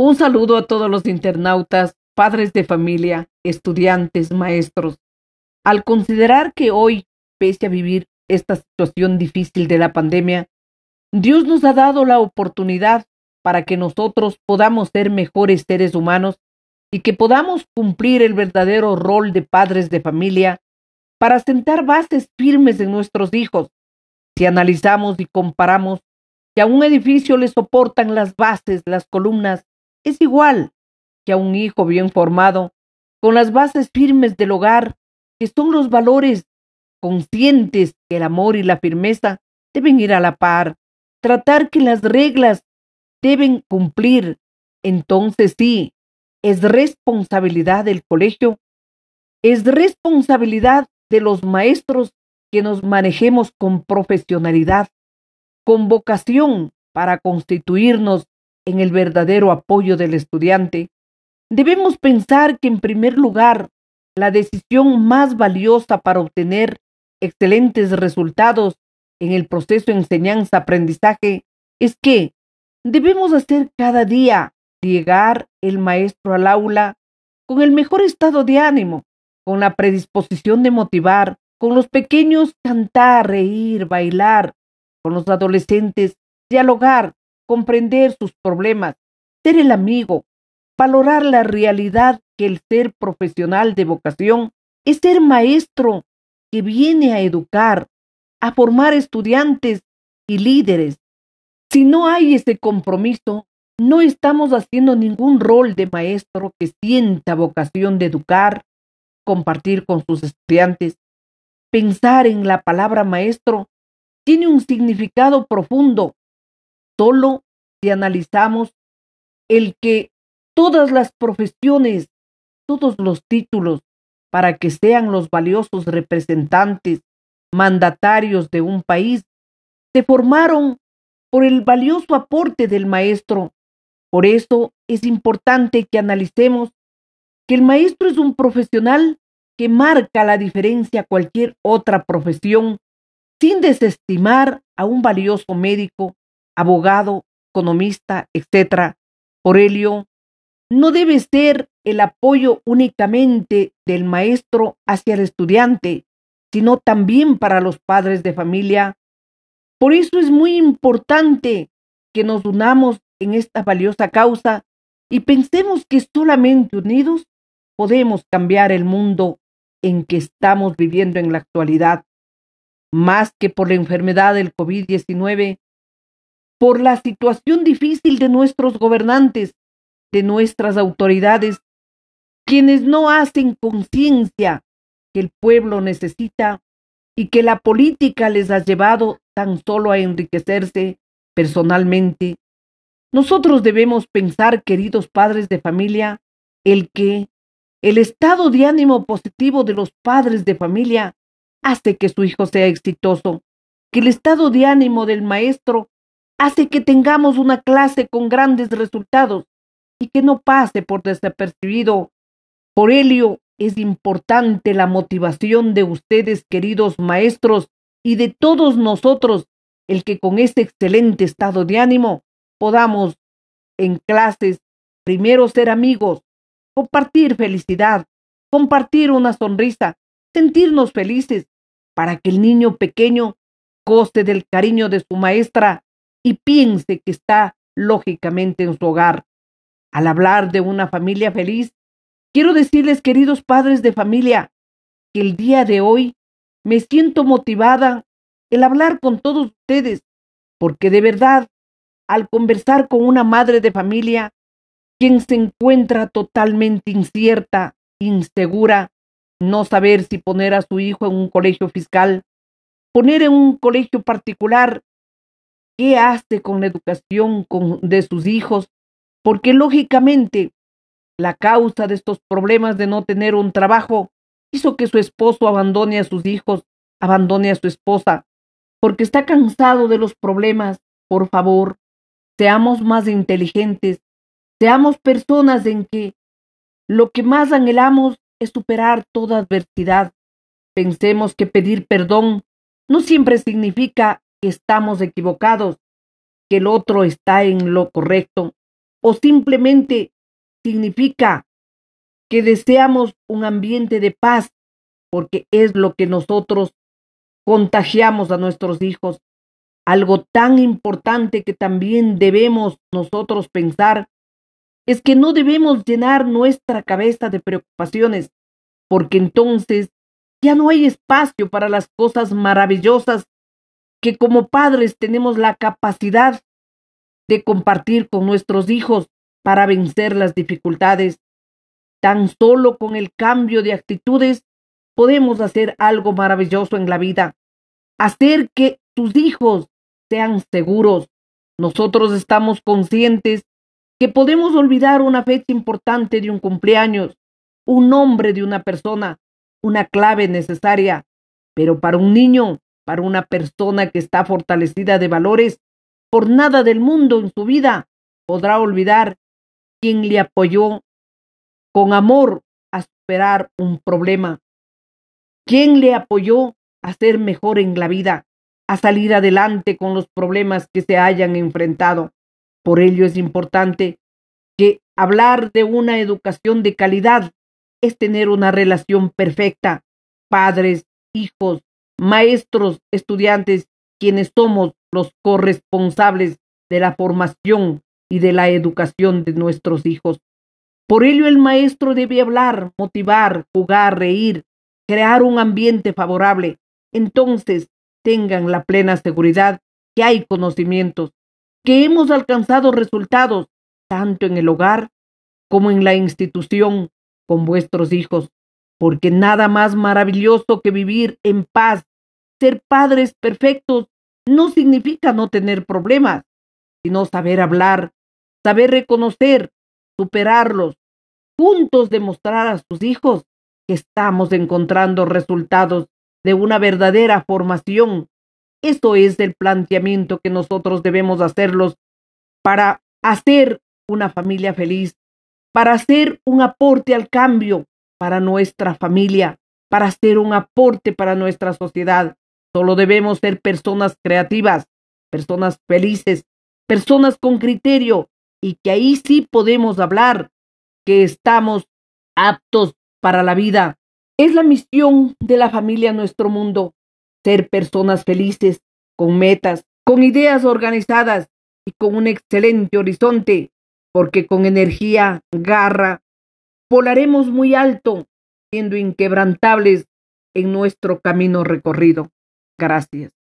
Un saludo a todos los internautas, padres de familia, estudiantes, maestros. Al considerar que hoy, pese a vivir esta situación difícil de la pandemia, Dios nos ha dado la oportunidad para que nosotros podamos ser mejores seres humanos y que podamos cumplir el verdadero rol de padres de familia para sentar bases firmes en nuestros hijos. Si analizamos y comparamos que a un edificio le soportan las bases, las columnas, es igual que a un hijo bien formado, con las bases firmes del hogar, que son los valores conscientes que el amor y la firmeza deben ir a la par, tratar que las reglas deben cumplir. Entonces sí, es responsabilidad del colegio, es responsabilidad de los maestros que nos manejemos con profesionalidad, con vocación para constituirnos en el verdadero apoyo del estudiante, debemos pensar que en primer lugar, la decisión más valiosa para obtener excelentes resultados en el proceso enseñanza-aprendizaje es que debemos hacer cada día llegar el maestro al aula con el mejor estado de ánimo, con la predisposición de motivar, con los pequeños cantar, reír, bailar, con los adolescentes dialogar, comprender sus problemas, ser el amigo, valorar la realidad que el ser profesional de vocación es ser maestro que viene a educar, a formar estudiantes y líderes. Si no hay ese compromiso, no estamos haciendo ningún rol de maestro que sienta vocación de educar, compartir con sus estudiantes. Pensar en la palabra maestro tiene un significado profundo Solo si analizamos el que todas las profesiones, todos los títulos, para que sean los valiosos representantes, mandatarios de un país, se formaron por el valioso aporte del maestro. Por eso es importante que analicemos que el maestro es un profesional que marca la diferencia a cualquier otra profesión, sin desestimar a un valioso médico, abogado, economista, etc. Por ello, no debe ser el apoyo únicamente del maestro hacia el estudiante, sino también para los padres de familia. Por eso es muy importante que nos unamos en esta valiosa causa y pensemos que solamente unidos podemos cambiar el mundo en que estamos viviendo en la actualidad. Más que por la enfermedad del COVID-19, por la situación difícil de nuestros gobernantes, de nuestras autoridades, quienes no hacen conciencia que el pueblo necesita y que la política les ha llevado tan solo a enriquecerse personalmente. Nosotros debemos pensar, queridos padres de familia, el que el estado de ánimo positivo de los padres de familia hace que su hijo sea exitoso, que el estado de ánimo del maestro hace que tengamos una clase con grandes resultados y que no pase por desapercibido. Por ello es importante la motivación de ustedes, queridos maestros, y de todos nosotros, el que con este excelente estado de ánimo podamos en clases primero ser amigos, compartir felicidad, compartir una sonrisa, sentirnos felices, para que el niño pequeño goce del cariño de su maestra y piense que está lógicamente en su hogar. Al hablar de una familia feliz, quiero decirles, queridos padres de familia, que el día de hoy me siento motivada el hablar con todos ustedes, porque de verdad, al conversar con una madre de familia, quien se encuentra totalmente incierta, insegura, no saber si poner a su hijo en un colegio fiscal, poner en un colegio particular qué hace con la educación de sus hijos, porque lógicamente la causa de estos problemas de no tener un trabajo hizo que su esposo abandone a sus hijos, abandone a su esposa, porque está cansado de los problemas. Por favor, seamos más inteligentes, seamos personas en que lo que más anhelamos es superar toda adversidad. Pensemos que pedir perdón no siempre significa estamos equivocados, que el otro está en lo correcto. o simplemente significa que deseamos un ambiente de paz porque es lo que nosotros contagiamos a nuestros hijos. Algo tan importante que también debemos nosotros pensar es que no debemos llenar nuestra cabeza de preocupaciones, porque entonces ya no hay espacio para las cosas maravillosas que como padres tenemos la capacidad de compartir con nuestros hijos para vencer las dificultades. Tan solo con el cambio de actitudes podemos hacer algo maravilloso en la vida. Hacer que tus hijos sean seguros. Nosotros estamos conscientes que podemos olvidar una fecha importante de un cumpleaños, un nombre de una persona, una clave necesaria, pero para un niño, para una persona que está fortalecida de valores, por nada del mundo en su vida podrá olvidar quien le apoyó con amor a superar un problema, quien le apoyó a ser mejor en la vida, a salir adelante con los problemas que se hayan enfrentado. Por ello es importante que hablar de una educación de calidad es tener una relación perfecta. Padres, hijos, maestros, estudiantes, quienes somos los corresponsables de la formación y de la educación de nuestros hijos. Por ello el maestro debe hablar, motivar, jugar, reír, crear un ambiente favorable. Entonces tengan la plena seguridad que hay conocimientos, que hemos alcanzado resultados tanto en el hogar como en la institución con vuestros hijos, porque nada más maravilloso que vivir en paz, ser padres perfectos, no significa no tener problemas, sino saber hablar, saber reconocer, superarlos, juntos demostrar a sus hijos que estamos encontrando resultados de una verdadera formación. Eso es el planteamiento que nosotros debemos hacerlos para hacer una familia feliz, para hacer un aporte al cambio para nuestra familia, para hacer un aporte para nuestra sociedad. Solo debemos ser personas creativas, personas felices, personas con criterio y que ahí sí podemos hablar que estamos aptos para la vida. Es la misión de la familia en nuestro mundo, ser personas felices, con metas, con ideas organizadas y con un excelente horizonte porque con energía, garra, volaremos muy alto, siendo inquebrantables en nuestro camino recorrido. Gracias.